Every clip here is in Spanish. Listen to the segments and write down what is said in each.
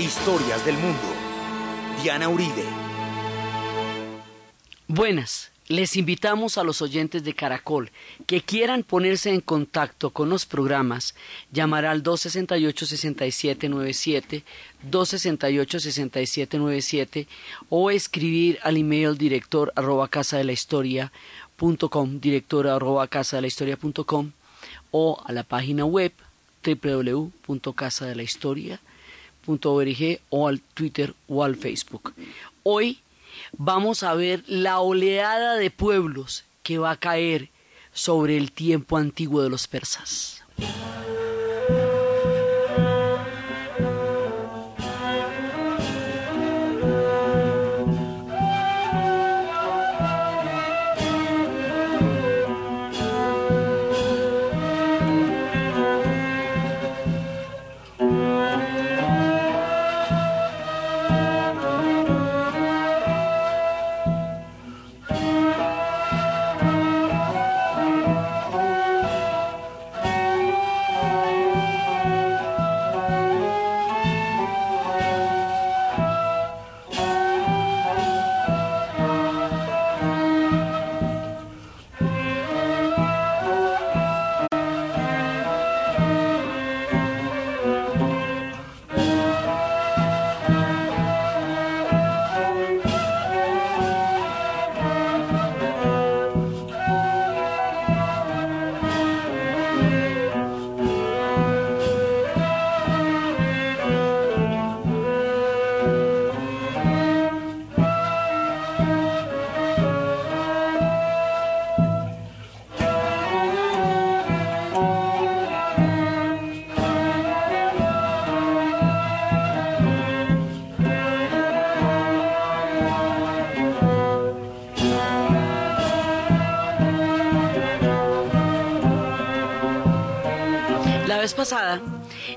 Historias del mundo. Diana Uribe. Buenas. Les invitamos a los oyentes de Caracol que quieran ponerse en contacto con los programas, llamar al 268-6797, 268-6797 o escribir al email director arroba casa de la historia director arroba casa de la historia o a la página web o al Twitter o al Facebook. Hoy vamos a ver la oleada de pueblos que va a caer sobre el tiempo antiguo de los persas.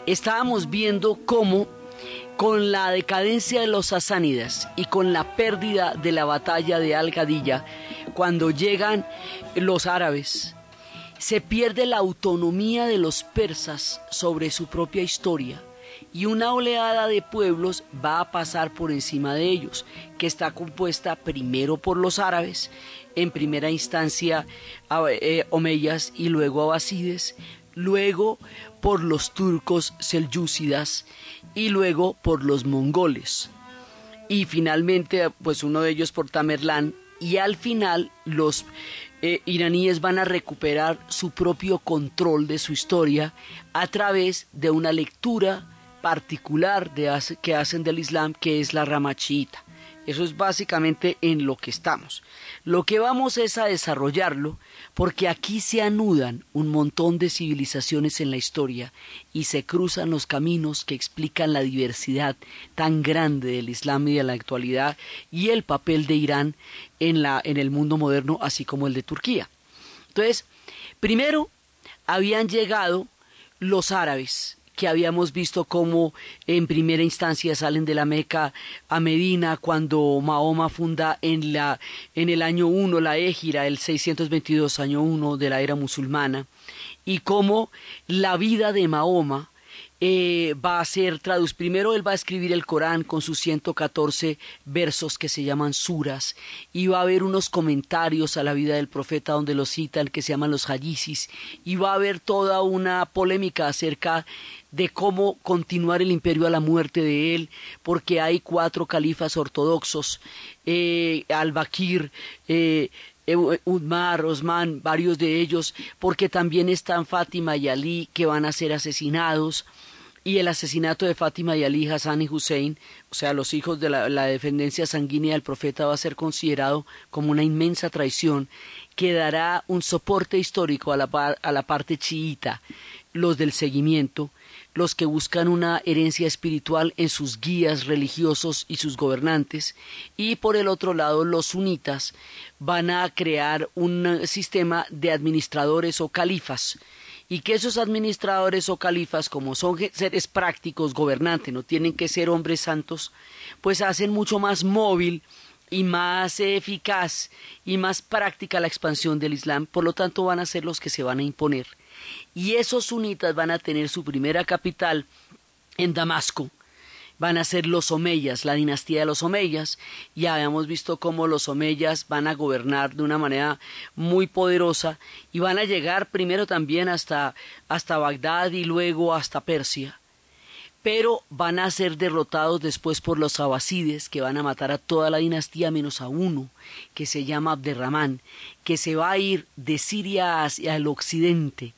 Estábamos viendo cómo con la decadencia de los sasánidas y con la pérdida de la batalla de Al-Gadilla, cuando llegan los árabes, se pierde la autonomía de los persas sobre su propia historia y una oleada de pueblos va a pasar por encima de ellos, que está compuesta primero por los árabes, en primera instancia eh, omeyas y luego abasides, luego por los turcos selyúcidas y luego por los mongoles. Y finalmente, pues uno de ellos por Tamerlán y al final los eh, iraníes van a recuperar su propio control de su historia a través de una lectura particular de, que hacen del Islam que es la rama chiita. Eso es básicamente en lo que estamos. Lo que vamos es a desarrollarlo porque aquí se anudan un montón de civilizaciones en la historia y se cruzan los caminos que explican la diversidad tan grande del Islam y de la actualidad y el papel de Irán en, la, en el mundo moderno así como el de Turquía. Entonces, primero habían llegado los árabes que habíamos visto cómo en primera instancia salen de la Meca a Medina cuando Mahoma funda en, la, en el año 1 la Égira, el 622 año 1 de la era musulmana, y cómo la vida de Mahoma eh, va a ser traducido. Primero él va a escribir el Corán con sus 114 versos que se llaman suras y va a haber unos comentarios a la vida del profeta donde lo citan que se llaman los hadisis y va a haber toda una polémica acerca de cómo continuar el imperio a la muerte de él, porque hay cuatro califas ortodoxos, eh, Al-Bakir, eh, Udmar, Osman, varios de ellos, porque también están Fátima y Ali que van a ser asesinados y el asesinato de Fátima y Ali, Hassan y Hussein, o sea, los hijos de la, la, sanguínea del profeta, va a ser considerado como una inmensa traición que dará un soporte histórico a la, a la parte chiita, los del seguimiento, los que buscan una herencia espiritual en sus guías religiosos y sus gobernantes, y por el otro lado los sunitas van a crear un sistema de administradores o califas, y que esos administradores o califas, como son seres prácticos, gobernantes, no tienen que ser hombres santos, pues hacen mucho más móvil y más eficaz y más práctica la expansión del Islam, por lo tanto van a ser los que se van a imponer. Y esos sunitas van a tener su primera capital en Damasco, van a ser los omeyas, la dinastía de los omeyas. Ya habíamos visto cómo los omeyas van a gobernar de una manera muy poderosa y van a llegar primero también hasta, hasta Bagdad y luego hasta Persia pero van a ser derrotados después por los abasides, que van a matar a toda la dinastía menos a uno, que se llama Abderramán, que se va a ir de Siria hacia el occidente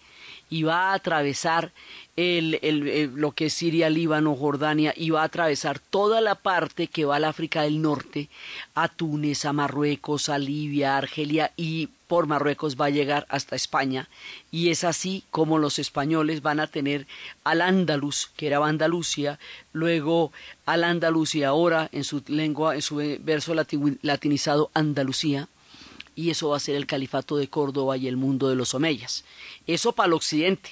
y va a atravesar el, el, lo que es Siria, Líbano, Jordania, y va a atravesar toda la parte que va al África del Norte, a Túnez, a Marruecos, a Libia, a Argelia, y por Marruecos va a llegar hasta España, y es así como los españoles van a tener al Andalus, que era Andalucía, luego al Andalus y ahora en su lengua, en su verso latinizado Andalucía, y eso va a ser el califato de Córdoba y el mundo de los omeyas. Eso para el occidente.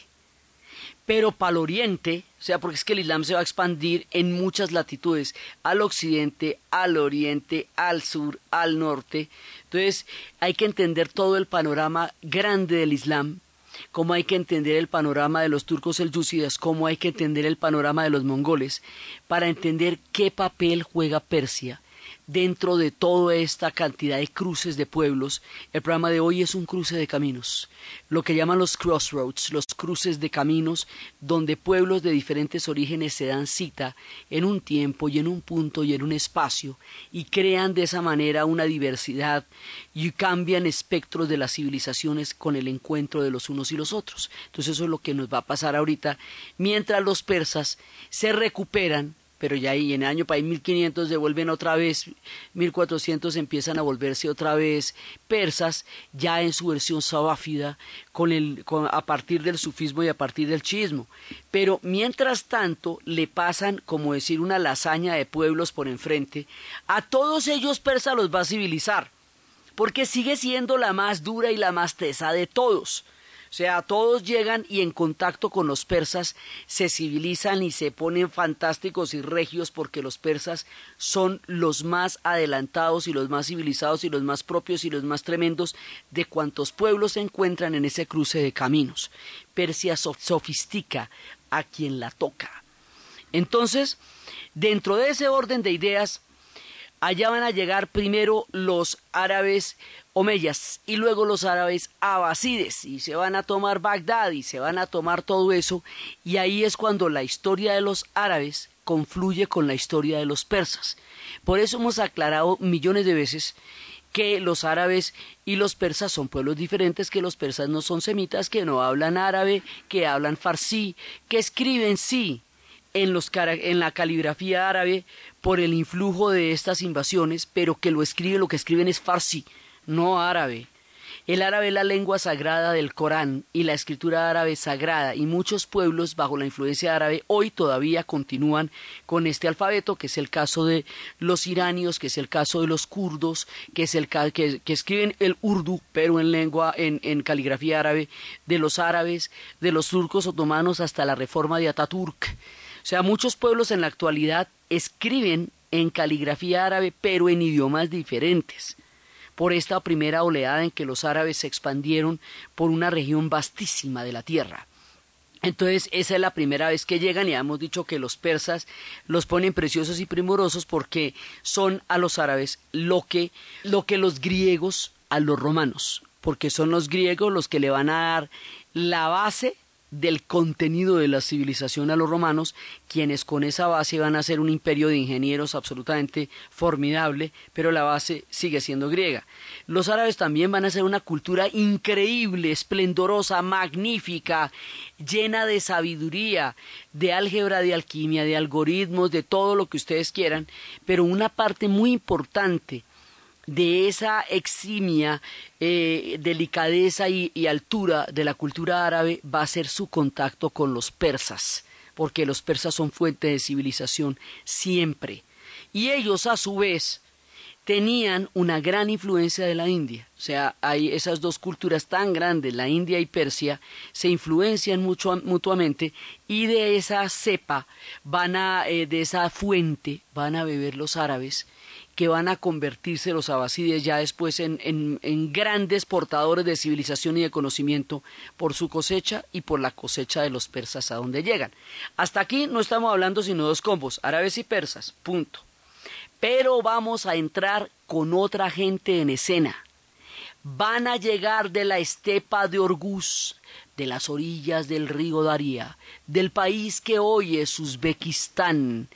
Pero para el oriente, o sea, porque es que el Islam se va a expandir en muchas latitudes, al occidente, al oriente, al sur, al norte. Entonces hay que entender todo el panorama grande del Islam, cómo hay que entender el panorama de los turcoselyúcidas, cómo hay que entender el panorama de los mongoles, para entender qué papel juega Persia dentro de toda esta cantidad de cruces de pueblos, el programa de hoy es un cruce de caminos, lo que llaman los crossroads, los cruces de caminos, donde pueblos de diferentes orígenes se dan cita en un tiempo y en un punto y en un espacio y crean de esa manera una diversidad y cambian espectros de las civilizaciones con el encuentro de los unos y los otros. Entonces eso es lo que nos va a pasar ahorita, mientras los persas se recuperan pero ya ahí en el año para 1500 devuelven otra vez, 1400 empiezan a volverse otra vez persas, ya en su versión sabáfida, con el, a partir del sufismo y a partir del chismo. Pero mientras tanto le pasan, como decir, una lasaña de pueblos por enfrente, a todos ellos persa los va a civilizar, porque sigue siendo la más dura y la más tesa de todos. Sea, todos llegan y en contacto con los persas se civilizan y se ponen fantásticos y regios porque los persas son los más adelantados y los más civilizados y los más propios y los más tremendos de cuantos pueblos se encuentran en ese cruce de caminos. Persia sofistica a quien la toca. Entonces, dentro de ese orden de ideas, allá van a llegar primero los árabes omeyas y luego los árabes abasides y se van a tomar Bagdad y se van a tomar todo eso y ahí es cuando la historia de los árabes confluye con la historia de los persas. Por eso hemos aclarado millones de veces que los árabes y los persas son pueblos diferentes, que los persas no son semitas, que no hablan árabe, que hablan farsí, que escriben sí en, los, en la caligrafía árabe por el influjo de estas invasiones, pero que lo escriben, lo que escriben es farsí, no árabe. El árabe es la lengua sagrada del Corán y la escritura árabe sagrada y muchos pueblos bajo la influencia árabe hoy todavía continúan con este alfabeto, que es el caso de los iranios, que es el caso de los kurdos, que es el que, escriben el urdu, pero en lengua, en, en caligrafía árabe, de los árabes, de los turcos otomanos hasta la reforma de Ataturk. O sea, muchos pueblos en la actualidad escriben en caligrafía árabe, pero en idiomas diferentes por esta primera oleada en que los árabes se expandieron por una región vastísima de la tierra. Entonces, esa es la primera vez que llegan y hemos dicho que los persas los ponen preciosos y primorosos porque son a los árabes lo que, lo que los griegos a los romanos, porque son los griegos los que le van a dar la base del contenido de la civilización a los romanos, quienes con esa base van a ser un imperio de ingenieros absolutamente formidable, pero la base sigue siendo griega. Los árabes también van a ser una cultura increíble, esplendorosa, magnífica, llena de sabiduría, de álgebra, de alquimia, de algoritmos, de todo lo que ustedes quieran, pero una parte muy importante de esa eximia eh, delicadeza y, altura de la cultura árabe va a ser su contacto con los persas, porque los persas son fuente de civilización siempre. Y ellos, a su vez, tenían una gran influencia de la India. O sea, hay esas dos culturas tan grandes, la India y Persia, se influencian mucho, mutuamente y de esa cepa van a, eh, de esa fuente van a beber los árabes que van a convertirse los abasides ya después en, en, grandes portadores de civilización y de conocimiento por su cosecha y por la cosecha de los persas a donde llegan. Hasta aquí no estamos hablando sino dos combos, árabes y persas, punto pero vamos a entrar con otra gente en escena. Van a llegar de la estepa de Orguz, de las orillas del río Daría, del país que hoy es Uzbekistán.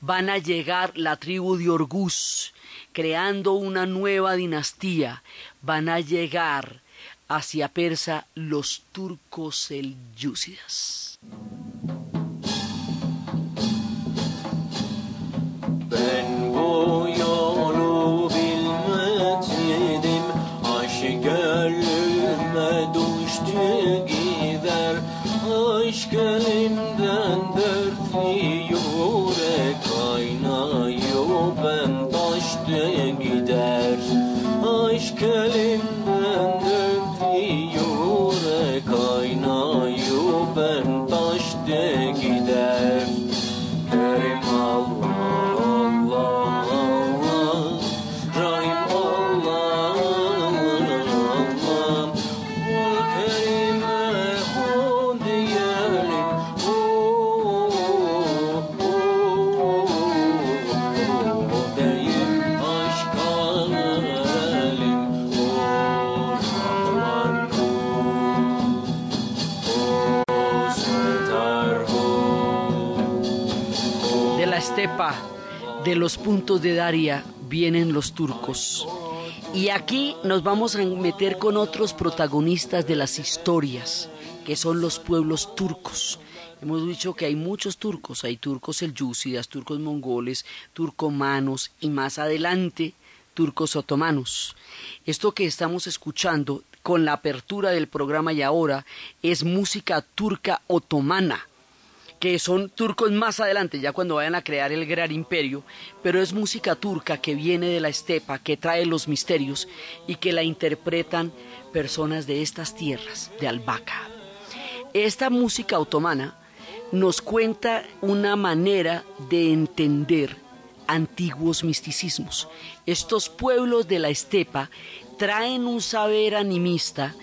Van a llegar la tribu de Orguz, creando una nueva dinastía. Van a llegar hacia Persa los turcos selyúcidas. De los puntos de Daria vienen los turcos. Y aquí nos vamos a meter con otros protagonistas de las historias, que son los pueblos turcos. Hemos dicho que hay muchos turcos, hay turcos selyúcidas, turcos mongoles, turcomanos y más adelante turcos otomanos. Esto que estamos escuchando con la apertura del programa y ahora es música turca otomana que son turcos más adelante, ya cuando vayan a crear el gran imperio, pero es música turca que viene de la estepa, que trae los misterios y que la interpretan personas de estas tierras, de Albaca. Esta música otomana nos cuenta una manera de entender antiguos misticismos. Estos pueblos de la estepa traen un saber animista,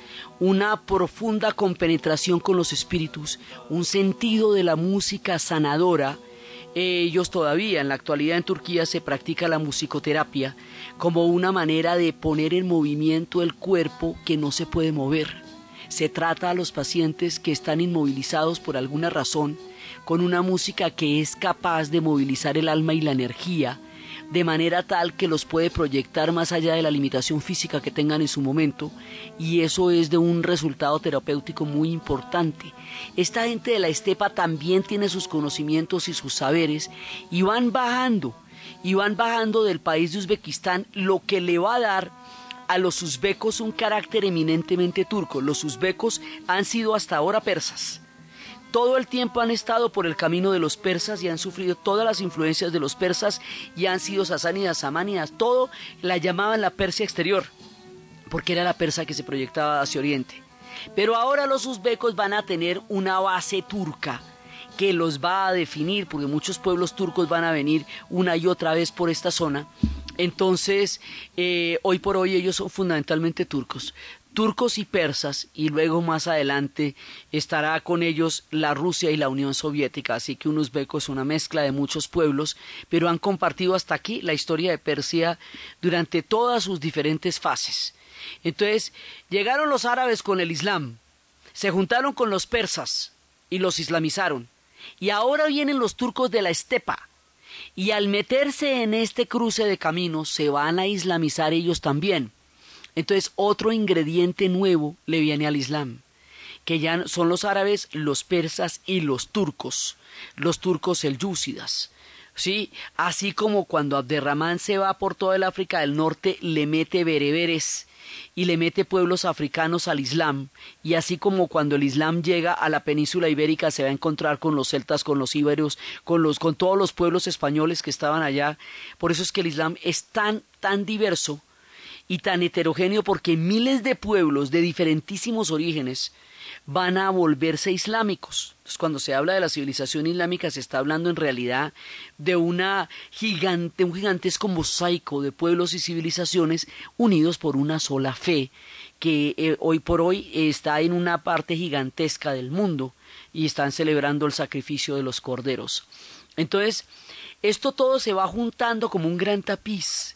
una profunda compenetración con los espíritus, un sentido de la música sanadora. Ellos todavía en la actualidad en Turquía se practica la musicoterapia como una manera de poner en movimiento el cuerpo que no se puede mover. Se trata a los pacientes que están inmovilizados por alguna razón con una música que es capaz de movilizar el alma y la energía de manera tal que los puede proyectar más allá de la limitación física que tengan en su momento y eso es de un resultado terapéutico muy importante. Esta gente de la estepa también tiene sus conocimientos y sus saberes y van bajando y van bajando del país de Uzbekistán lo que le va a dar a los uzbecos un carácter eminentemente turco. Los uzbecos han sido hasta ahora persas todo el tiempo han estado por el camino de los persas y han sufrido todas las influencias de los persas y han sido sasánidas, samánidas, todo la llamaban la Persia exterior, porque era la persa que se proyectaba hacia Oriente. Pero ahora los uzbecos van a tener una base turca que los va a definir, porque muchos pueblos turcos van a venir una y otra vez por esta zona. Entonces, eh, hoy por hoy ellos son fundamentalmente turcos turcos y persas, y luego más adelante estará con ellos la Rusia y la Unión Soviética, así que un uzbeco es una mezcla de muchos pueblos, pero han compartido hasta aquí la historia de Persia durante todas sus diferentes fases. Entonces, llegaron los árabes con el Islam, se juntaron con los persas y los islamizaron, y ahora vienen los turcos de la estepa, y al meterse en este cruce de caminos se van a islamizar ellos también. Entonces, otro ingrediente nuevo le viene al Islam, que ya son los árabes, los persas y los turcos, los turcos selyúcidas, ¿sí? Así como cuando Abderramán se va por toda el África del Norte, le mete bereberes y le mete pueblos africanos al Islam, y así como cuando el Islam llega a la península ibérica se va a encontrar con los celtas, con los íberos, con los con todos los pueblos españoles que estaban allá. Por eso es que el Islam es tan tan diverso y tan heterogéneo porque miles de pueblos de diferentísimos orígenes van a volverse islámicos. Entonces, cuando se habla de la civilización islámica, se está hablando en realidad de una gigante, un gigantesco mosaico de pueblos y civilizaciones unidos por una sola fe, que eh, hoy por hoy está en una parte gigantesca del mundo y están celebrando el sacrificio de los corderos. Entonces, esto todo se va juntando como un gran tapiz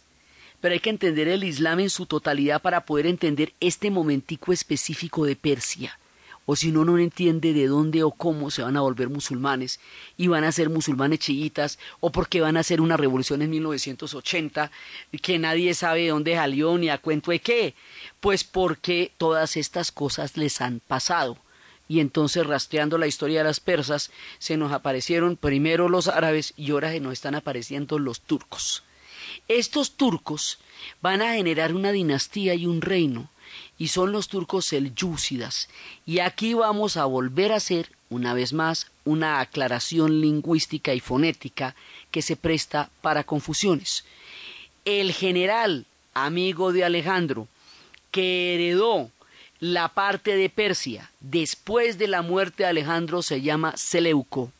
pero hay que entender el Islam en su totalidad para poder entender este momentico específico de Persia. O si uno no entiende de dónde o cómo se van a volver musulmanes y van a ser musulmanes chiitas o porque van a hacer una revolución en 1980 que nadie sabe de dónde salió ni a cuento de qué. Pues porque todas estas cosas les han pasado y entonces rastreando la historia de las persas se nos aparecieron primero los árabes y ahora se nos están apareciendo los turcos. Estos turcos van a generar una dinastía y un reino, y son los turcos selyúcidas. Y aquí vamos a volver a hacer, una vez más, una aclaración lingüística y fonética que se presta para confusiones. El general, amigo de Alejandro, que heredó la parte de Persia después de la muerte de Alejandro se llama Seleuco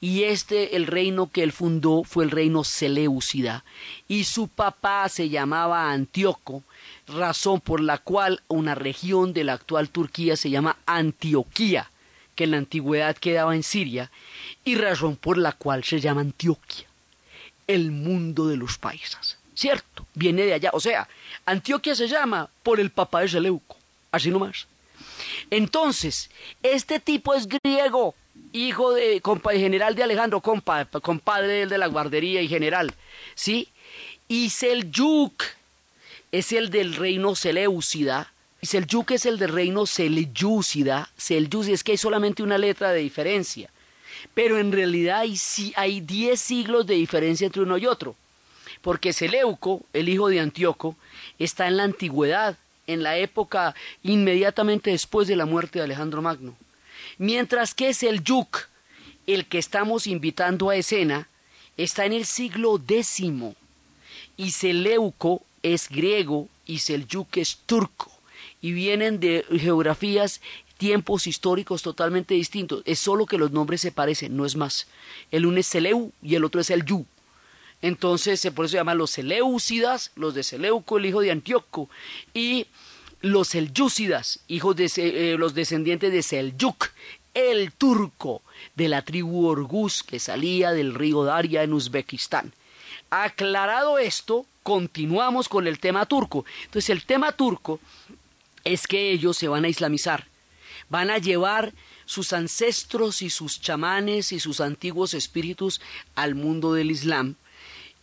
y este el reino que él fundó fue el reino Seleucida y su papá se llamaba Antíoco, razón por la cual una región de la actual Turquía se llama Antioquía, que en la antigüedad quedaba en Siria, y razón por la cual se llama Antioquia, el mundo de los paisas. ¿Cierto? Viene de allá. O sea, Antioquia se llama por el papá de Seleuco. Así nomás. Entonces, este tipo es griego, hijo de general de Alejandro, compadre de la guardería y general, ¿sí? Y Selyuk es el del reino Seleucida, y Selyuk es el del reino Selyúcida, Selyúcida es que hay solamente una letra de diferencia, pero en realidad hay, hay diez siglos de diferencia entre uno y otro, porque Seleuco, el hijo de Antíoco, está en la antigüedad, en la época inmediatamente después de la muerte de Alejandro Magno. Mientras que es el Yuk, el que estamos invitando a escena, está en el siglo X y Seleuco es griego y Selyuk es turco y vienen de geografías tiempos históricos totalmente distintos. Es solo que los nombres se parecen, no es más. El uno es Seleu y el otro es el Yu. Entonces, por eso se llaman los Seleucidas, los de Seleuco, el hijo de Antíoco, y los Selyúcidas, hijos de eh, los descendientes de Selyuk, el turco de la tribu Orguz que salía del río Daria en Uzbekistán. Aclarado esto, continuamos con el tema turco. Entonces el tema turco es que ellos se van a islamizar, van a llevar sus ancestros y sus chamanes y sus antiguos espíritus al mundo del Islam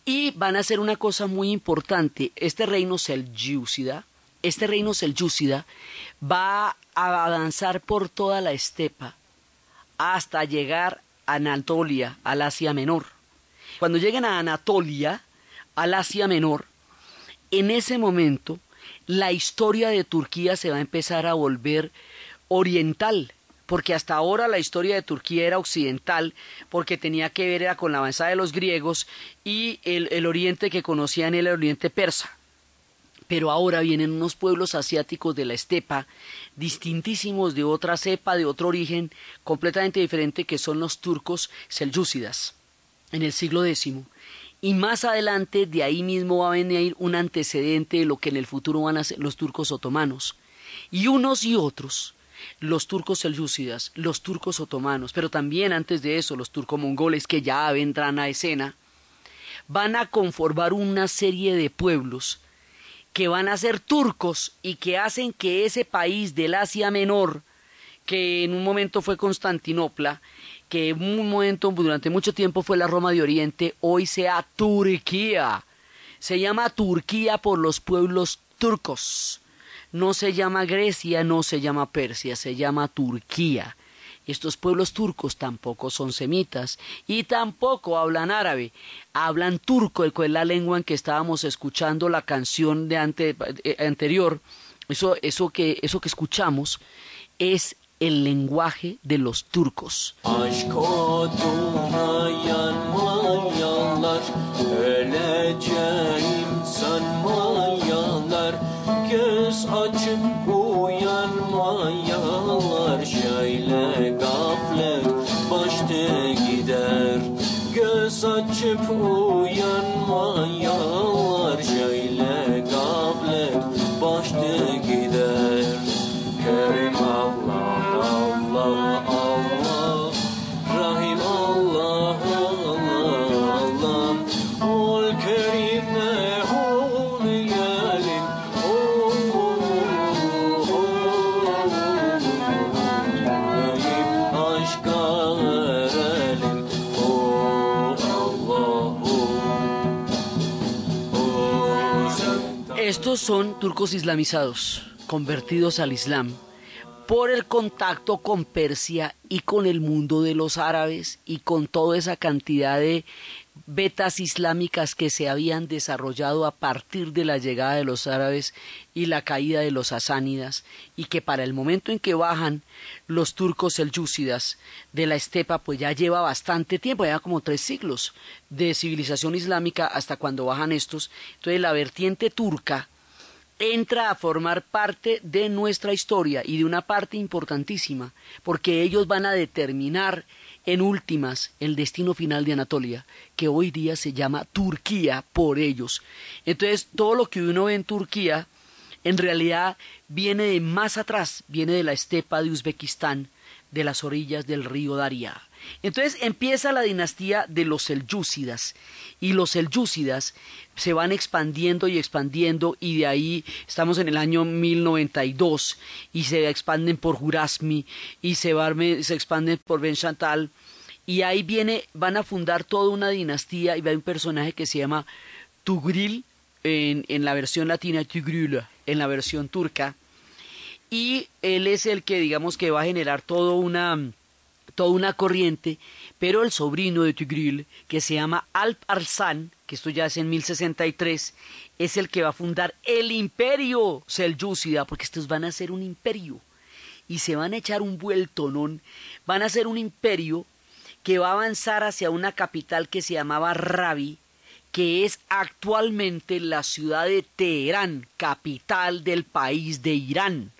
y van a hacer una cosa muy importante. Este reino selyúcida este reino selyúcida va a avanzar por toda la estepa hasta llegar a Anatolia, al Asia Menor. Cuando lleguen a Anatolia, al Asia Menor, en ese momento la historia de Turquía se va a empezar a volver oriental, porque hasta ahora la historia de Turquía era occidental, porque tenía que ver con la avanzada de los griegos y el, el oriente que conocían el oriente persa pero ahora vienen unos pueblos asiáticos de la estepa, distintísimos de otra cepa, de otro origen, completamente diferente, que son los turcos selyúcidas, en el siglo X. Y más adelante de ahí mismo va a venir un antecedente de lo que en el futuro van a ser los turcos otomanos. Y unos y otros, los turcos selyúcidas, los turcos otomanos, pero también antes de eso los turco-mongoles que ya vendrán a escena, van a conformar una serie de pueblos que van a ser turcos y que hacen que ese país del Asia Menor, que en un momento fue Constantinopla, que en un momento durante mucho tiempo fue la Roma de Oriente, hoy sea Turquía. Se llama Turquía por los pueblos turcos. No se llama Grecia, no se llama Persia, se llama Turquía. Estos pueblos turcos tampoco son semitas y tampoco hablan árabe, hablan turco, que es la lengua en que estábamos escuchando la canción de eh, anterior. Eso, eso, que, eso que escuchamos es el lenguaje de los turcos. Son turcos islamizados, convertidos al Islam, por el contacto con Persia y con el mundo de los árabes y con toda esa cantidad de betas islámicas que se habían desarrollado a partir de la llegada de los árabes y la caída de los asánidas y que para el momento en que bajan los turcos selyúcidas de la estepa pues ya lleva bastante tiempo, ya como tres siglos de civilización islámica hasta cuando bajan estos. Entonces la vertiente turca entra a formar parte de nuestra historia y de una parte importantísima, porque ellos van a determinar en últimas el destino final de Anatolia, que hoy día se llama Turquía por ellos. Entonces, todo lo que uno ve en Turquía, en realidad viene de más atrás, viene de la estepa de Uzbekistán, de las orillas del río Daria. Entonces empieza la dinastía de los selyúcidas y los selyúcidas se van expandiendo y expandiendo y de ahí estamos en el año 1092 y se expanden por Jurasmi y se, van- se expanden por Ben Chantal y ahí viene van a fundar toda una dinastía y va un personaje que se llama Tugril en, en la versión latina Tugril en la versión turca y él es el que digamos que va a generar toda una toda una corriente, pero el sobrino de Tigril, que se llama Alp Arslan, que esto ya es en 1063, es el que va a fundar el imperio selyúcida, porque estos van a ser un imperio y se van a echar un vueltonón, van a ser un imperio que va a avanzar hacia una capital que se llamaba Rabi, que es actualmente la ciudad de Teherán, capital del país de Irán.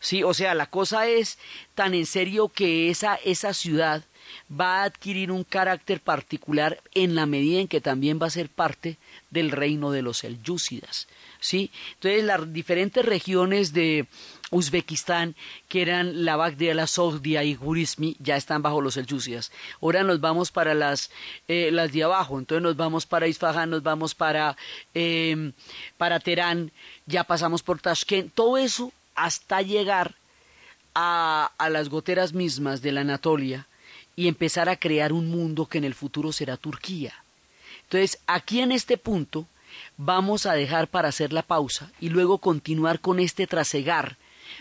Sí, o sea, la cosa es tan en serio que esa, esa ciudad va a adquirir un carácter particular en la medida en que también va a ser parte del reino de los selyúcidas. ¿sí? Entonces, las diferentes regiones de Uzbekistán, que eran la Bagdia, la Sogdia y Gurismi, ya están bajo los selyúcidas. Ahora nos vamos para las, eh, las de abajo, entonces nos vamos para Isfahan, nos vamos para, eh, para Teherán, ya pasamos por Tashkent, todo eso hasta llegar a, a las goteras mismas de la Anatolia y empezar a crear un mundo que en el futuro será Turquía. Entonces, aquí en este punto vamos a dejar para hacer la pausa y luego continuar con este trasegar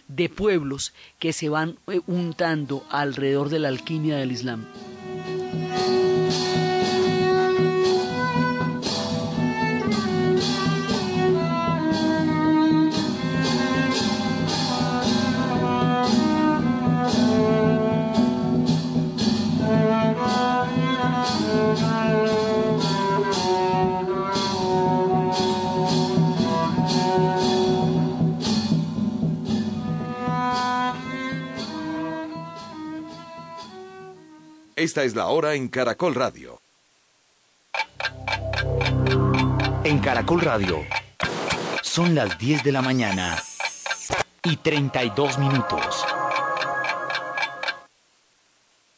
de pueblos que se van eh, untando alrededor de la alquimia del Islam. Esta es la hora en Caracol Radio. En Caracol Radio. Son las 10 de la mañana y 32 minutos.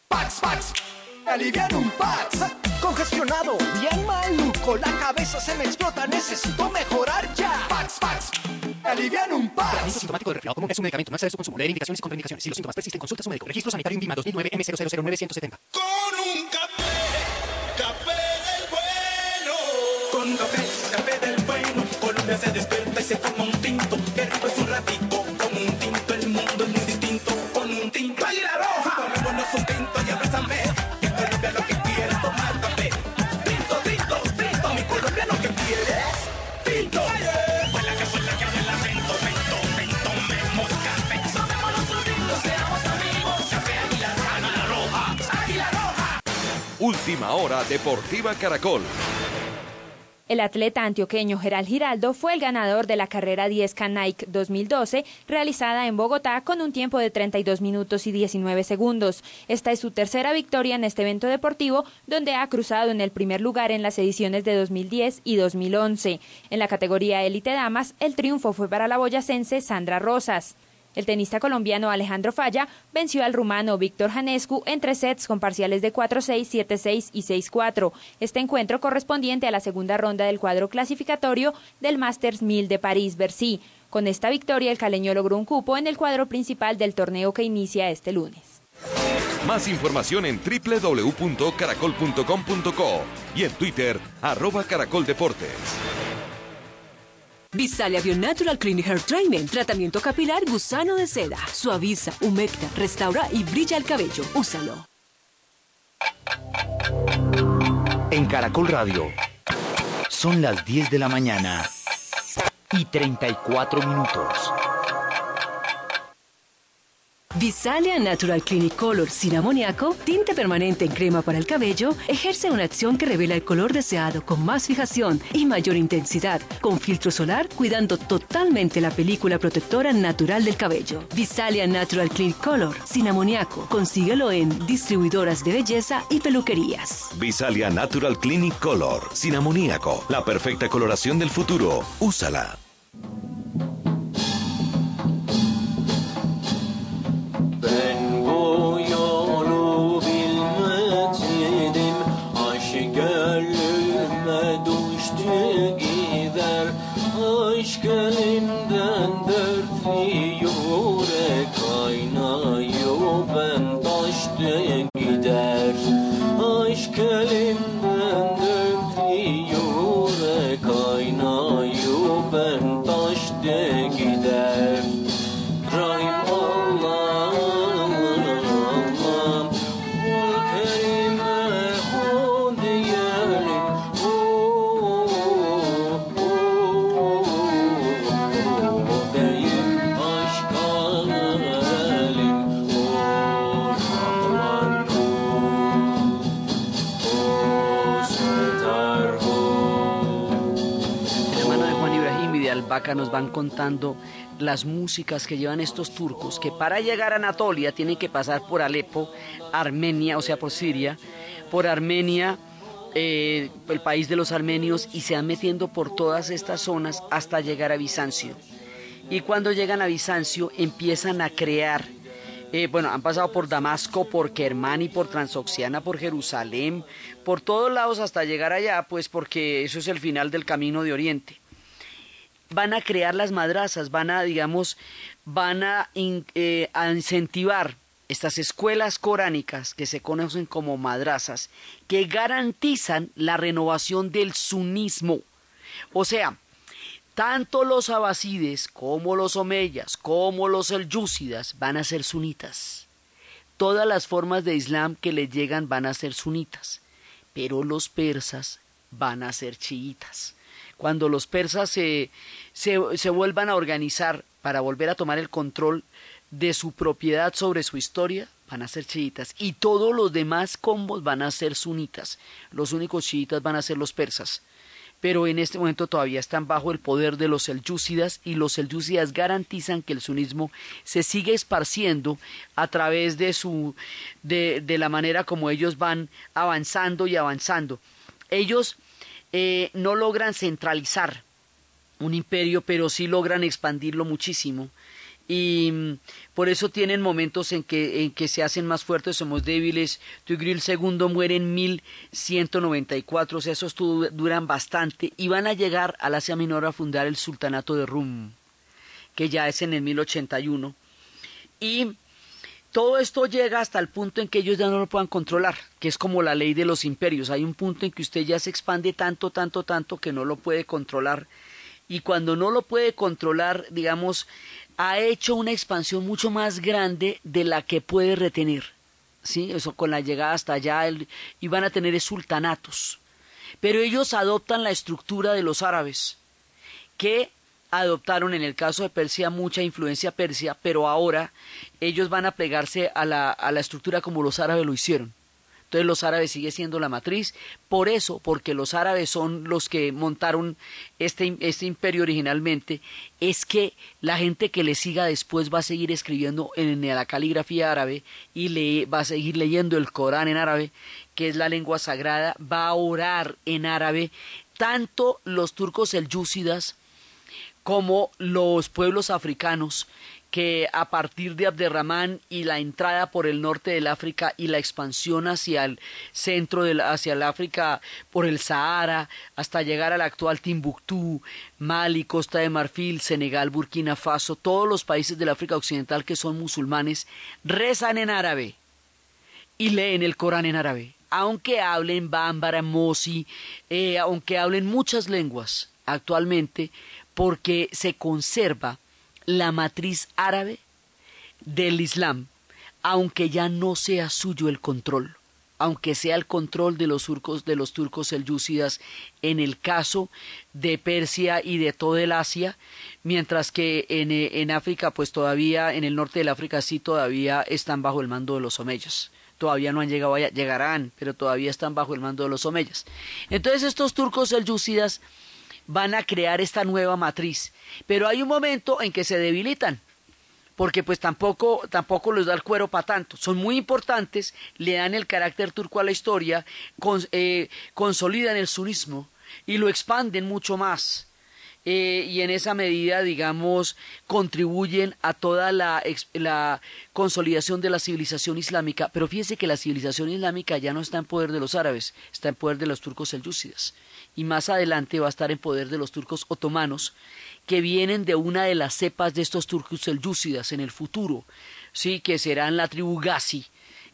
Pax, Pax, alivian un Pax. Congestionado, bien maluco, la cabeza se me explota, necesito mejorar ya. Pax, Pax, alivian un Pax. Tratamiento sintomático de resfriado común es un medicamento. No excede su consumo. Leer indicaciones y contraindicaciones. Si los síntomas persisten, consulta a su médico. Registro sanitario INVIMA 2009 M000970. con un café, café del bueno. Con café, café del bueno. Colombia se despierta y se toma un tinto. Última hora Deportiva Caracol. El atleta antioqueño Geral Giraldo fue el ganador de la carrera 10K Nike 2012 realizada en Bogotá con un tiempo de 32 minutos y 19 segundos. Esta es su tercera victoria en este evento deportivo donde ha cruzado en el primer lugar en las ediciones de 2010 y 2011. En la categoría élite damas, el triunfo fue para la boyacense Sandra Rosas. El tenista colombiano Alejandro Falla venció al rumano Víctor Janescu en tres sets con parciales de 4-6, 7-6 y 6-4. Este encuentro correspondiente a la segunda ronda del cuadro clasificatorio del Masters 1000 de París-Bercy. Con esta victoria, el caleño logró un cupo en el cuadro principal del torneo que inicia este lunes. Más información en www.caracol.com.co y en Twitter, arroba caracoldeportes. Visalia Bio Natural Clean Hair Treatment. Tratamiento capilar gusano de seda. Suaviza, humecta, restaura y brilla el cabello. Úsalo. En Caracol Radio. Son las 10 de la mañana y 34 minutos. Visalia Natural Clinic Color sin amoníaco, tinte permanente en crema para el cabello, ejerce una acción que revela el color deseado con más fijación y mayor intensidad, con filtro solar, cuidando totalmente la película protectora natural del cabello. Visalia Natural Clinic Color sin amoníaco, consíguelo en distribuidoras de belleza y peluquerías. Visalia Natural Clinic Color, sin amoníaco, la perfecta coloración del futuro. Úsala. Nos van contando las músicas que llevan estos turcos, que para llegar a Anatolia tienen que pasar por Alepo, Armenia, o sea, por Siria, por Armenia, eh, el país de los armenios, y se van metiendo por todas estas zonas hasta llegar a Bizancio. Y cuando llegan a Bizancio empiezan a crear, eh, bueno, han pasado por Damasco, por Kermani, por Transoxiana, por Jerusalén, por todos lados hasta llegar allá, pues porque eso es el final del camino de Oriente van a crear las madrazas, van a, digamos, van eh, a incentivar estas escuelas coránicas que se conocen como madrazas, que garantizan la renovación del sunismo. O sea, tanto los abasides como los omeyas, como los selyúcidas van a ser sunitas. Todas las formas de Islam que les llegan van a ser sunitas, pero los persas van a ser chiitas. Cuando los persas se, se, vuelvan a organizar para volver a tomar el control de su propiedad sobre su historia, van a ser chiitas. Y todos los demás combos van a ser sunitas. Los únicos chiitas van a ser los persas pero en este momento todavía están bajo el poder de los selyúcidas y los selyúcidas garantizan que el sunismo se sigue esparciendo a través de su de, de la manera como ellos van avanzando y avanzando. Ellos eh, no logran centralizar un imperio, pero sí logran expandirlo muchísimo. Y mm, por eso tienen momentos en que, en que se hacen más fuertes, somos débiles. Tugril II muere en 1194, o sea, esos duran bastante. Y van a llegar al Asia Menor a fundar el Sultanato de Rum, que ya es en el 1081. Y todo esto llega hasta el punto en que ellos ya no lo puedan controlar, que es como la ley de los imperios. Hay un punto en que usted ya se expande tanto, tanto, tanto que no lo puede controlar. Y cuando no lo puede controlar, digamos, ha hecho una expansión mucho más grande de la que puede retener. ¿Sí? Eso con la llegada hasta allá el- y van a tener sultanatos. Pero ellos adoptan la estructura de los árabes, que adoptaron en el caso de Persia mucha influencia persia, pero ahora ellos van a plegarse a la, a la estructura como los árabes lo hicieron. Entonces los árabes sigue siendo la matriz. Por eso, porque los árabes son los que montaron este, este imperio originalmente, es que la gente que le siga después va a seguir escribiendo en la caligrafía árabe y le, va a seguir leyendo el Corán en árabe, que es la lengua sagrada, va a orar en árabe. Tanto los turcos selyúcidas como los pueblos africanos que a partir de Abderramán y la entrada por el norte del África y la expansión hacia el centro del hacia el África por el Sahara hasta llegar al actual Timbuktu, Mali, Costa de Marfil, Senegal, Burkina Faso, todos los países del África occidental que son musulmanes rezan en árabe y leen el Corán en árabe, aunque hablen bámbara, mosi, eh, aunque hablen muchas lenguas actualmente, porque se conserva la matriz árabe del Islam, aunque ya no sea suyo el control, aunque sea el control de los turcos de los turcos selyúcidas en el caso de Persia y de todo el Asia, mientras que en, eh, en África, pues todavía, en el norte del África sí todavía están bajo el mando de los omeyas todavía no han llegado allá, llegarán, pero todavía están bajo el mando de los omeyas. Entonces estos turcos selyúcidas van a crear esta nueva matriz. Pero hay un momento en que se debilitan, porque pues tampoco, tampoco les da el cuero para tanto. Son muy importantes, le dan el carácter turco a la historia, con, eh, consolidan el sunismo y lo expanden mucho más. Eh, y en esa medida, digamos, contribuyen a toda la, la, consolidación de la civilización islámica. Pero fíjese que la civilización islámica ya no está en poder de los árabes, está en poder de los turcos selyúcidas y más adelante va a estar en poder de los turcos otomanos, que vienen de una de las cepas de estos turcos selyúcidas en el futuro, sí, que serán la tribu Gazi,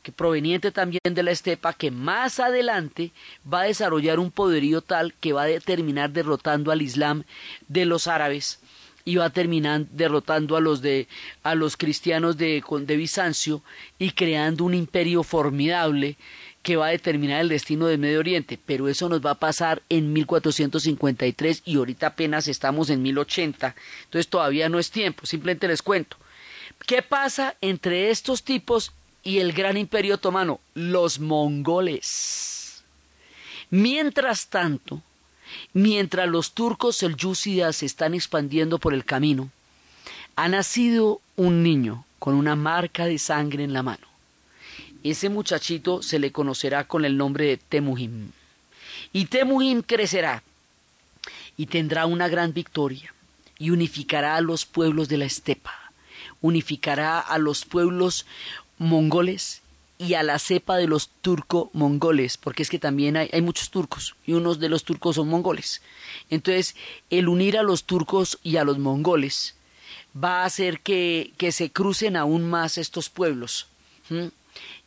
que proveniente también de la estepa, que más adelante va a desarrollar un poderío tal que va a terminar derrotando al Islam de los árabes y va a terminar derrotando a los de a los cristianos de, de Bizancio y creando un imperio formidable que va a determinar el destino del Medio Oriente, pero eso nos va a pasar en 1453 y ahorita apenas estamos en 1080, entonces todavía no es tiempo, simplemente les cuento. ¿Qué pasa entre estos tipos y el gran imperio otomano? Los mongoles. Mientras tanto, mientras los turcos selyúcidas se están expandiendo por el camino, ha nacido un niño con una marca de sangre en la mano ese muchachito se le conocerá con el nombre de Temuhim. Y Temuhim crecerá y tendrá una gran victoria y unificará a los pueblos de la estepa, unificará a los pueblos mongoles y a la cepa de los turco-mongoles, porque es que también hay, muchos turcos y unos de los turcos son mongoles. Entonces, el unir a los turcos y a los mongoles va a hacer que, que se crucen aún más estos pueblos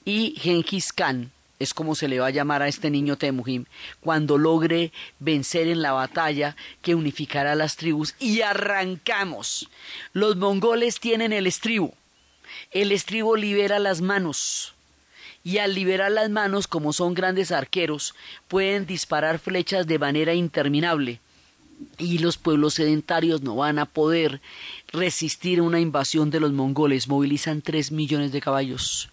y Genghis Khan es como se le va a llamar a este niño Temuhim, cuando logre vencer en la batalla que unificará las tribus y arrancamos. Los mongoles tienen el estribo. El estribo libera las manos. Y al liberar las manos, como son grandes arqueros, pueden disparar flechas de manera interminable. Y los pueblos sedentarios no van a poder resistir una invasión de los mongoles. Movilizan tres millones de caballos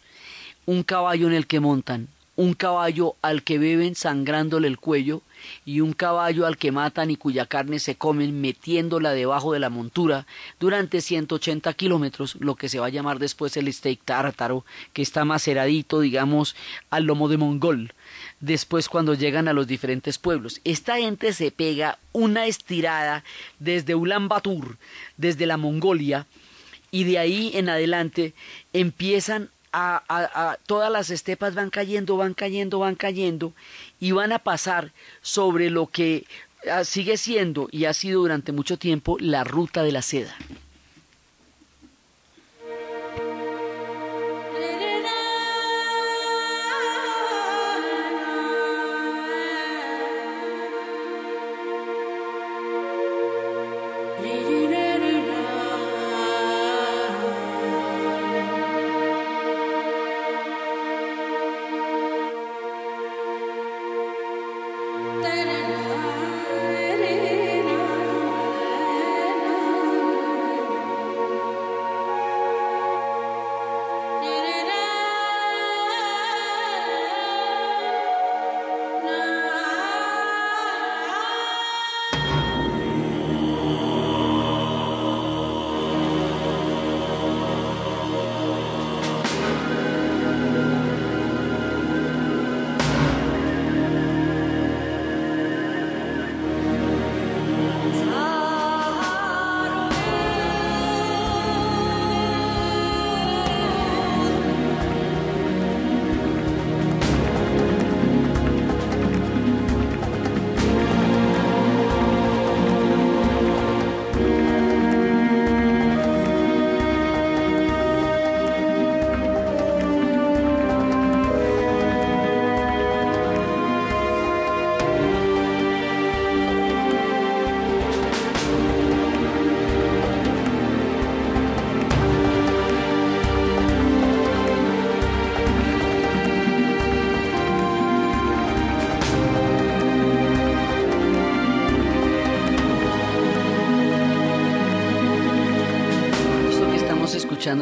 un caballo en el que montan, un caballo al que beben sangrándole el cuello y un caballo al que matan y cuya carne se comen metiéndola debajo de la montura durante 180 kilómetros, lo que se va a llamar después el steak tártaro, que está maceradito, digamos, al lomo de mongol, después cuando llegan a los diferentes pueblos. Esta gente se pega una estirada desde Ulan desde la Mongolia, y de ahí en adelante empiezan a, todas las estepas van cayendo, van cayendo, van cayendo y van a pasar sobre lo que ah, sigue siendo y ha sido durante mucho tiempo la ruta de la seda.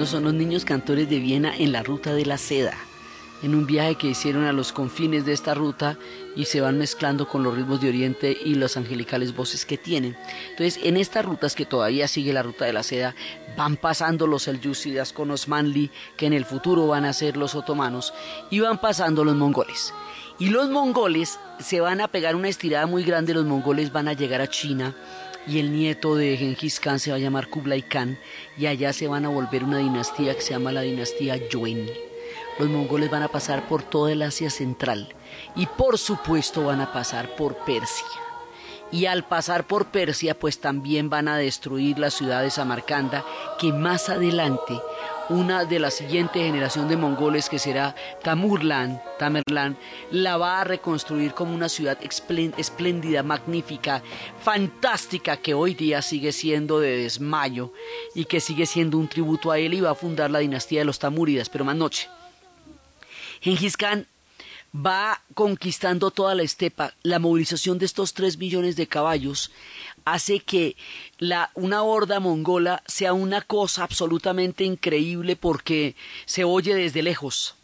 Son los niños cantores de Viena en la ruta de la seda, en un viaje que hicieron a los confines de esta ruta y se van mezclando con los ritmos de Oriente y las angelicales voces que tienen. Entonces, en estas rutas que todavía sigue la ruta de la seda, van pasando los seljúcidas con Osmanli, que en el futuro van a ser los otomanos, y van pasando los mongoles. Y los mongoles se van a pegar una estirada muy grande, los mongoles van a llegar a China y el nieto de Genghis Khan se va a llamar Kublai Khan y allá se van a volver una dinastía que se llama la dinastía Yuen. Los mongoles van a pasar por toda el Asia Central y por supuesto van a pasar por Persia. Y al pasar por Persia pues también van a destruir la ciudad de Samarcanda que más adelante una de la siguiente generación de mongoles que será Tamurlan, Tamerlán, la va a reconstruir como una ciudad esplén- espléndida, magnífica, fantástica, que hoy día sigue siendo de desmayo y que sigue siendo un tributo a él y va a fundar la dinastía de los Tamúridas, pero más noche. Genghis Khan va conquistando toda la estepa. La movilización de estos tres millones de caballos hace que la, una horda mongola sea una cosa absolutamente increíble porque se oye desde lejos.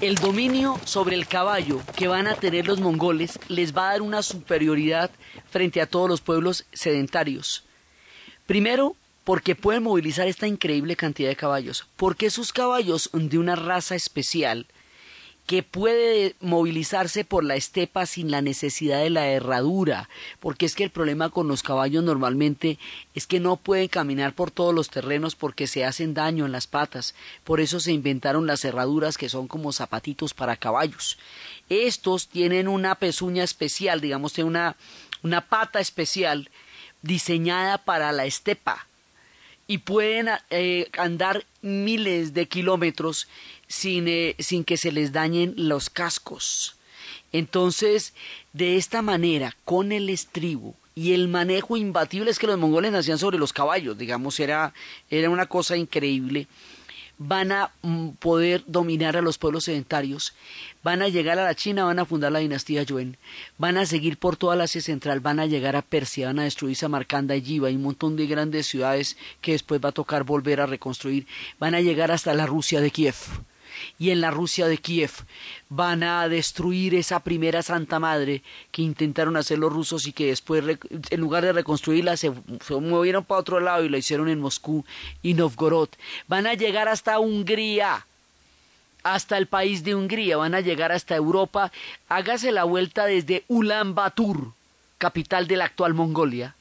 El dominio sobre el caballo que van a tener los mongoles les va a dar una superioridad frente a todos los pueblos sedentarios. Primero, porque pueden movilizar esta increíble cantidad de caballos, porque sus caballos son de una raza especial que puede movilizarse por la estepa sin la necesidad de la herradura, porque es que el problema con los caballos normalmente es que no pueden caminar por todos los terrenos porque se hacen daño en las patas, por eso se inventaron las herraduras que son como zapatitos para caballos. Estos tienen una pezuña especial, digamos, una, una pata especial diseñada para la estepa y pueden eh, andar miles de kilómetros sin, eh, sin que se les dañen los cascos. Entonces, de esta manera, con el estribo y el manejo imbatible es que los mongoles nacían sobre los caballos, digamos, era, era una cosa increíble van a mm, poder dominar a los pueblos sedentarios, van a llegar a la China, van a fundar la dinastía Yuen, van a seguir por toda la Asia Central, van a llegar a Persia, van a destruir Samarcanda y Yiva y un montón de grandes ciudades que después va a tocar volver a reconstruir, van a llegar hasta la Rusia de Kiev. Y en la Rusia de Kiev van a destruir esa primera Santa Madre que intentaron hacer los rusos y que después, en lugar de reconstruirla, se, movieron para otro lado y la hicieron en Moscú y Novgorod. Van a llegar hasta Hungría, hasta el país de Hungría, van a llegar hasta Europa. Hágase la vuelta desde Ulan capital de la actual Mongolia,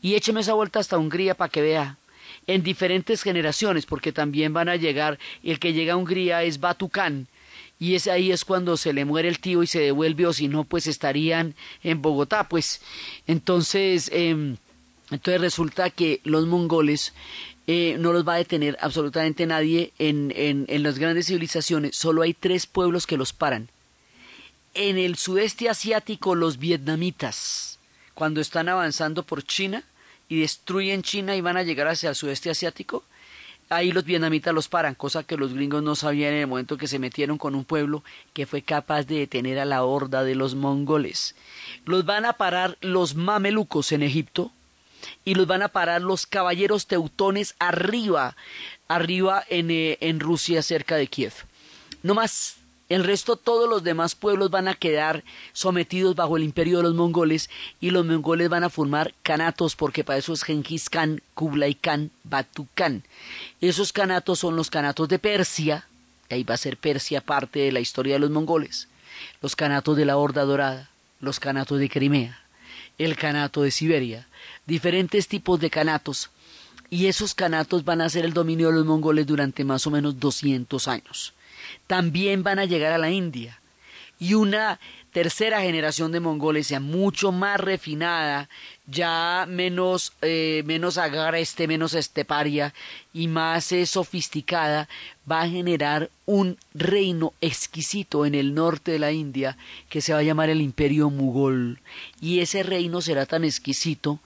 y écheme esa vuelta hasta Hungría para que vea en diferentes generaciones, porque también van a llegar, el que llega a Hungría es Batucán, y es ahí es cuando se le muere el tío y se devuelve, o si no, pues estarían en Bogotá, pues entonces, eh, entonces resulta que los mongoles eh, no los va a detener absolutamente nadie en, en, en las grandes civilizaciones, solo hay tres pueblos que los paran. En el sudeste asiático, los vietnamitas, cuando están avanzando por China, y destruyen China y van a llegar hacia el sudeste asiático, ahí los vietnamitas los paran, cosa que los gringos no sabían en el momento que se metieron con un pueblo que fue capaz de detener a la horda de los mongoles. Los van a parar los mamelucos en Egipto y los van a parar los caballeros teutones arriba, arriba en, eh, en Rusia cerca de Kiev. No más el resto, todos los demás pueblos van a quedar sometidos bajo el imperio de los mongoles y los mongoles van a formar canatos porque para eso es Genghis Khan, Kublai Khan, Batu Khan. Esos canatos son los canatos de Persia, y ahí va a ser Persia parte de la historia de los mongoles, los canatos de la Horda Dorada, los canatos de Crimea, el canato de Siberia, diferentes tipos de canatos y esos canatos van a ser el dominio de los mongoles durante más o menos 200 años también van a llegar a la India. Y una tercera generación de mongoles ya mucho más refinada, ya menos, eh, menos menos esteparia y más eh, sofisticada, va a generar un reino exquisito en el norte de la India que se va a llamar el Imperio Mugol. Y ese reino será tan exquisito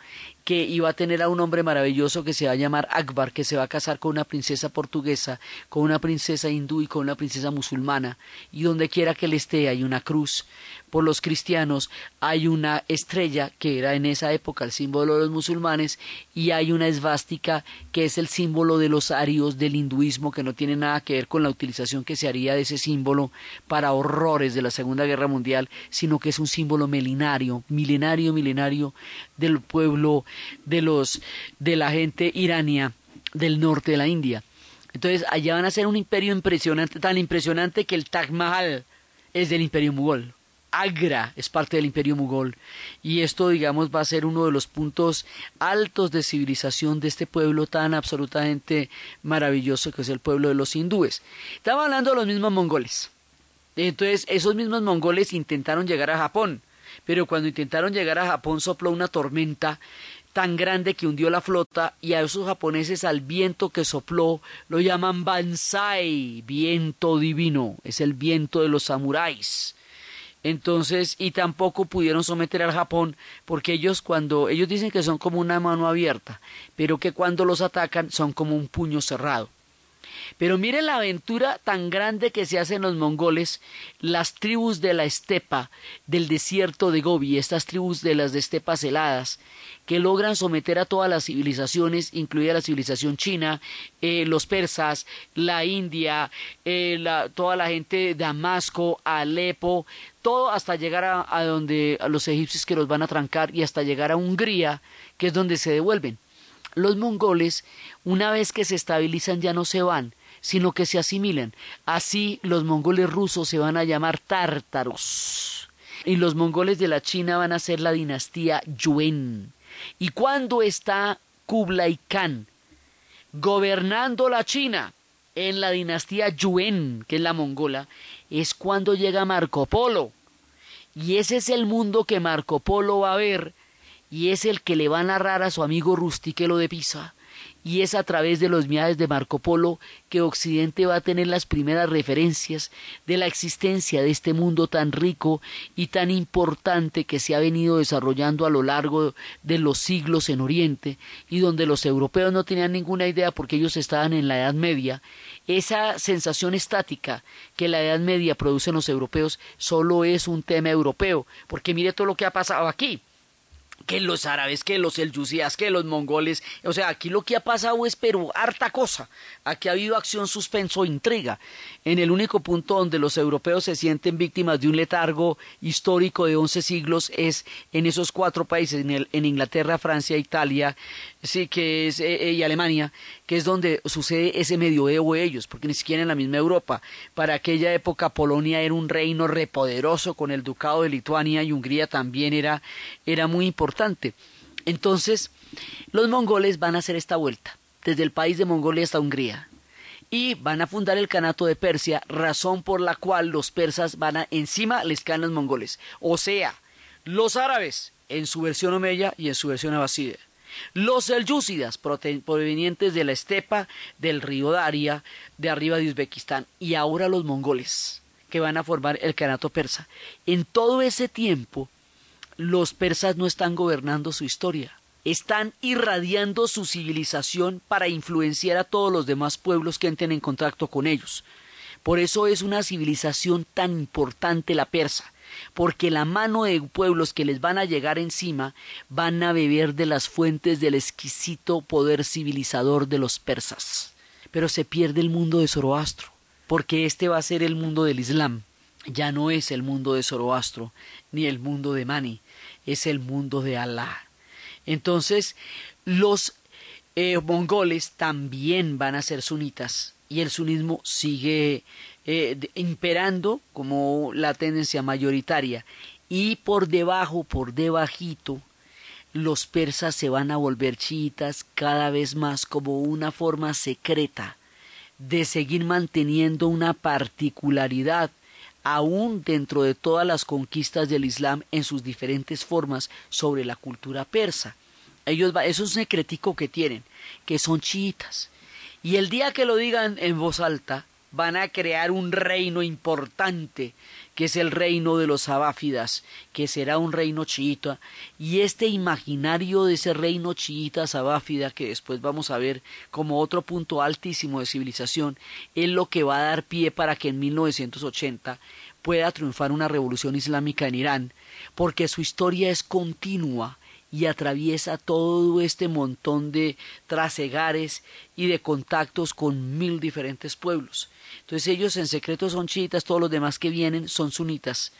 que iba a tener a un hombre maravilloso que se va a llamar Akbar, que se va a casar con una princesa portuguesa, con una princesa hindú y con una princesa musulmana, y donde quiera que él esté hay una cruz, por los cristianos, hay una estrella que era en esa época el símbolo de los musulmanes y hay una esvástica que es el símbolo de los arios del hinduismo que no tiene nada que ver con la utilización que se haría de ese símbolo para horrores de la Segunda Guerra Mundial, sino que es un símbolo milenario, milenario, milenario del pueblo de los de la gente irania del norte de la India. Entonces allá van a ser un imperio impresionante, tan impresionante que el Taj Mahal es del imperio mugol. Agra es parte del imperio mugol y esto digamos va a ser uno de los puntos altos de civilización de este pueblo tan absolutamente maravilloso que es el pueblo de los hindúes. Estaba hablando de los mismos mongoles. Entonces esos mismos mongoles intentaron llegar a Japón, pero cuando intentaron llegar a Japón sopló una tormenta tan grande que hundió la flota y a esos japoneses al viento que sopló lo llaman Bansai, viento divino, es el viento de los samuráis. Entonces, y tampoco pudieron someter al Japón porque ellos cuando ellos dicen que son como una mano abierta, pero que cuando los atacan son como un puño cerrado. Pero miren la aventura tan grande que se hacen los mongoles, las tribus de la estepa, del desierto de Gobi, estas tribus de las estepas heladas, que logran someter a todas las civilizaciones, incluida la civilización china, eh, los persas, la India, eh, la, toda la gente de Damasco, Alepo, todo hasta llegar a, donde a los egipcios que los van a trancar y hasta llegar a Hungría, que es donde se devuelven. Los mongoles, una vez que se estabilizan, ya no se van, sino que se asimilan. Así los mongoles rusos se van a llamar tártaros. Y los mongoles de la China van a ser la dinastía Yuen. Y cuando está Kublai Khan gobernando la China en la dinastía Yuen, que es la mongola, es cuando llega Marco Polo. Y ese es el mundo que Marco Polo va a ver y es el que le va a narrar a su amigo Rustiquelo de Pisa. Y es a través de los viajes de Marco Polo que Occidente va a tener las primeras referencias de la existencia de este mundo tan rico y tan importante que se ha venido desarrollando a lo largo de los siglos en Oriente y donde los europeos no tenían ninguna idea porque ellos estaban en la Edad Media. Esa sensación estática que la Edad Media produce en los europeos solo es un tema europeo, porque mire todo lo que ha pasado aquí que los árabes, que los selyúcidas, que los mongoles. O sea, aquí lo que ha pasado es pero harta cosa. Aquí ha habido acción, suspenso, intriga. En el único punto donde los europeos se sienten víctimas de un letargo histórico de once siglos es en esos cuatro países, en, el, en Inglaterra, Francia, Italia, sí, que es, eh, y Alemania, que es donde sucede ese medioevo de ellos, porque ni siquiera en la misma Europa. Para aquella época Polonia era un reino repoderoso con el ducado de Lituania y Hungría también era, era muy importante. Entonces, los mongoles van a hacer esta vuelta, desde el país de Mongolia hasta Hungría. Y van a fundar el Canato de Persia, razón por la cual los persas van a encima les caen los mongoles. O sea, los árabes en su versión omeya y en su versión abaside los selyúcidas, provenientes de la estepa, del río Daria, de arriba de Uzbekistán, y ahora los mongoles, que van a formar el Canato persa. En todo ese tiempo, los persas no están gobernando su historia, están irradiando su civilización para influenciar a todos los demás pueblos que entren en contacto con ellos. Por eso es una civilización tan importante la persa porque la mano de pueblos que les van a llegar encima van a beber de las fuentes del exquisito poder civilizador de los persas. Pero se pierde el mundo de Zoroastro, porque este va a ser el mundo del Islam. Ya no es el mundo de Zoroastro, ni el mundo de Mani, es el mundo de Alá. Entonces, los eh, mongoles también van a ser sunitas, y el sunismo sigue eh, imperando como la tendencia mayoritaria y por debajo, por debajito, los persas se van a volver chiitas cada vez más como una forma secreta de seguir manteniendo una particularidad aún dentro de todas las conquistas del Islam en sus diferentes formas sobre la cultura persa. Ellos eso es un secretico que tienen, que son chiitas. Y el día que lo digan en voz alta, van a crear un reino importante, que es el reino de los abáfidas, que será un reino chiita, y este imaginario de ese reino chiita sabáfida, que después vamos a ver como otro punto altísimo de civilización, es lo que va a dar pie para que en 1980 pueda triunfar una revolución islámica en Irán, porque su historia es continua y atraviesa todo este montón de trasegares y de contactos con mil diferentes pueblos. Entonces ellos en secreto son chiitas, todos los demás que vienen son sunitas,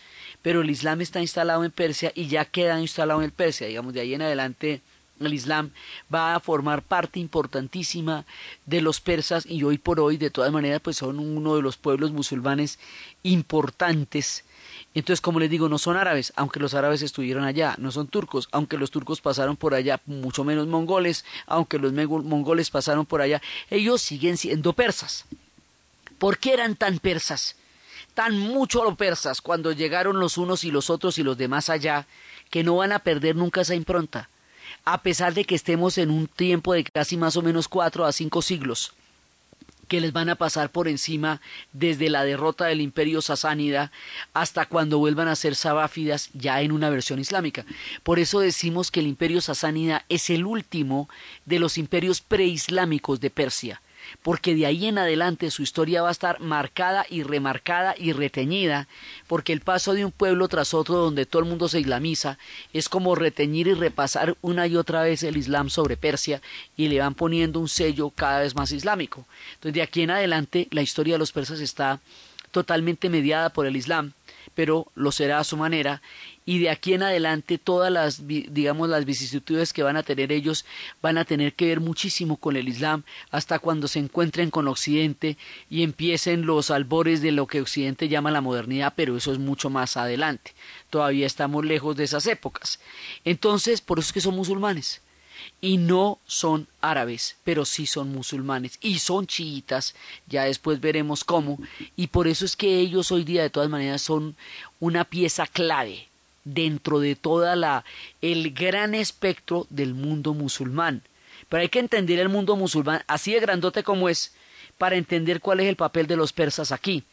pero el Islam está instalado en Persia y ya queda instalado en Persia, digamos, de ahí en adelante el Islam va a formar parte importantísima de los persas y hoy por hoy de todas maneras pues son uno de los pueblos musulmanes importantes entonces, como les digo, no son árabes, aunque los árabes estuvieron allá, no son turcos, aunque los turcos pasaron por allá, mucho menos mongoles, aunque los mongoles pasaron por allá, ellos siguen siendo persas. ¿Por qué eran tan persas? Tan mucho los persas cuando llegaron los unos y los otros y los demás allá, que no van a perder nunca esa impronta, a pesar de que estemos en un tiempo de casi más o menos cuatro a cinco siglos que les van a pasar por encima desde la derrota del imperio sasánida hasta cuando vuelvan a ser sabáfidas ya en una versión islámica. Por eso decimos que el imperio sasánida es el último de los imperios preislámicos de Persia porque de ahí en adelante su historia va a estar marcada y remarcada y reteñida, porque el paso de un pueblo tras otro donde todo el mundo se islamiza es como reteñir y repasar una y otra vez el Islam sobre Persia y le van poniendo un sello cada vez más islámico. Entonces de aquí en adelante la historia de los persas está totalmente mediada por el Islam, pero lo será a su manera y de aquí en adelante todas las digamos las vicisitudes que van a tener ellos van a tener que ver muchísimo con el Islam hasta cuando se encuentren con Occidente y empiecen los albores de lo que Occidente llama la modernidad, pero eso es mucho más adelante. Todavía estamos lejos de esas épocas. Entonces, por eso es que son musulmanes y no son árabes, pero sí son musulmanes y son chiitas, ya después veremos cómo, y por eso es que ellos hoy día de todas maneras son una pieza clave dentro de toda la el gran espectro del mundo musulmán. Pero hay que entender el mundo musulmán así de grandote como es para entender cuál es el papel de los persas aquí.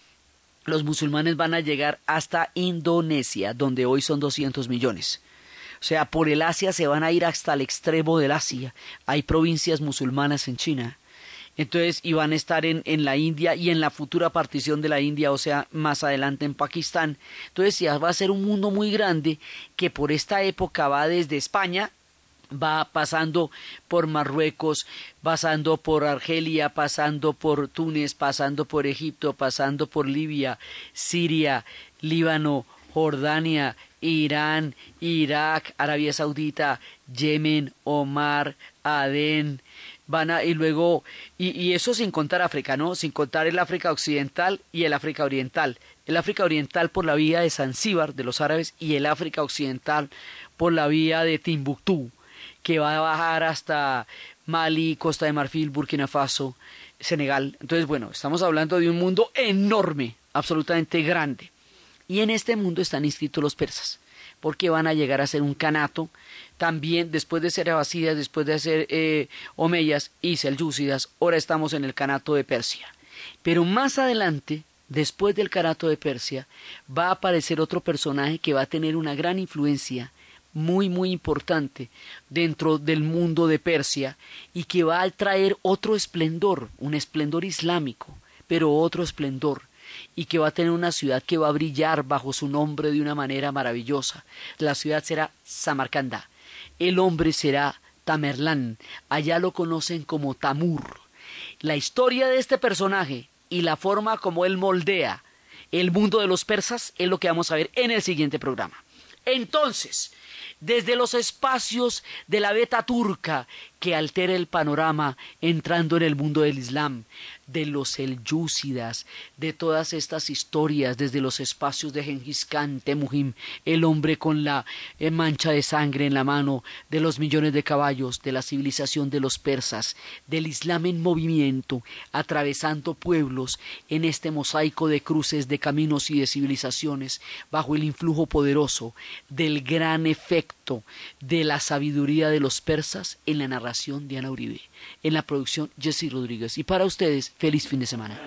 Los musulmanes van a llegar hasta Indonesia, donde hoy son 200 millones. O sea, por el Asia se van a ir hasta el extremo del Asia. Hay provincias musulmanas en China entonces iban a estar en, en, la India y en la futura partición de la India, o sea, más adelante en Pakistán. Entonces ya va a ser un mundo muy grande que por esta época va desde España, va pasando por Marruecos, pasando por Argelia, pasando por Túnez, pasando por Egipto, pasando por Libia, Siria, Líbano, Jordania, Irán, Irak, Arabia Saudita, Yemen, Omar, Adén, van a, y luego, y, y, eso sin contar África, ¿no? Sin contar el África Occidental y el África Oriental. El África Oriental por la vía de Zanzíbar de los árabes y el África Occidental por la vía de Timbuktu, que va a bajar hasta Mali, Costa de Marfil, Burkina Faso, Senegal. Entonces, bueno, estamos hablando de un mundo enorme, absolutamente grande. Y en este mundo están inscritos los persas, porque van a llegar a ser un canato también después de ser abasidas, después de ser eh, omeyas y selyúcidas, ahora estamos en el canato de Persia. Pero más adelante, después del canato de Persia, va a aparecer otro personaje que va a tener una gran influencia muy muy importante dentro del mundo de Persia y que va a traer otro esplendor, un esplendor islámico, pero otro esplendor y que va a tener una ciudad que va a brillar bajo su nombre de una manera maravillosa. La ciudad será Samarcanda el hombre será Tamerlán, allá lo conocen como Tamur. La historia de este personaje y la forma como él moldea el mundo de los persas es lo que vamos a ver en el siguiente programa. Entonces, desde los espacios de la beta turca que altera el panorama entrando en el mundo del Islam, de los selyúcidas, de todas estas historias desde los espacios de Genghis Khan, Temujim, el hombre con la eh, mancha de sangre en la mano, de los millones de caballos, de la civilización de los persas, del Islam en movimiento, atravesando pueblos en este mosaico de cruces, de caminos y de civilizaciones, bajo el influjo poderoso del gran efecto de la sabiduría de los persas en la narración de Ana Uribe, en la producción Jesse Rodríguez. Y para ustedes, feliz fin de semana.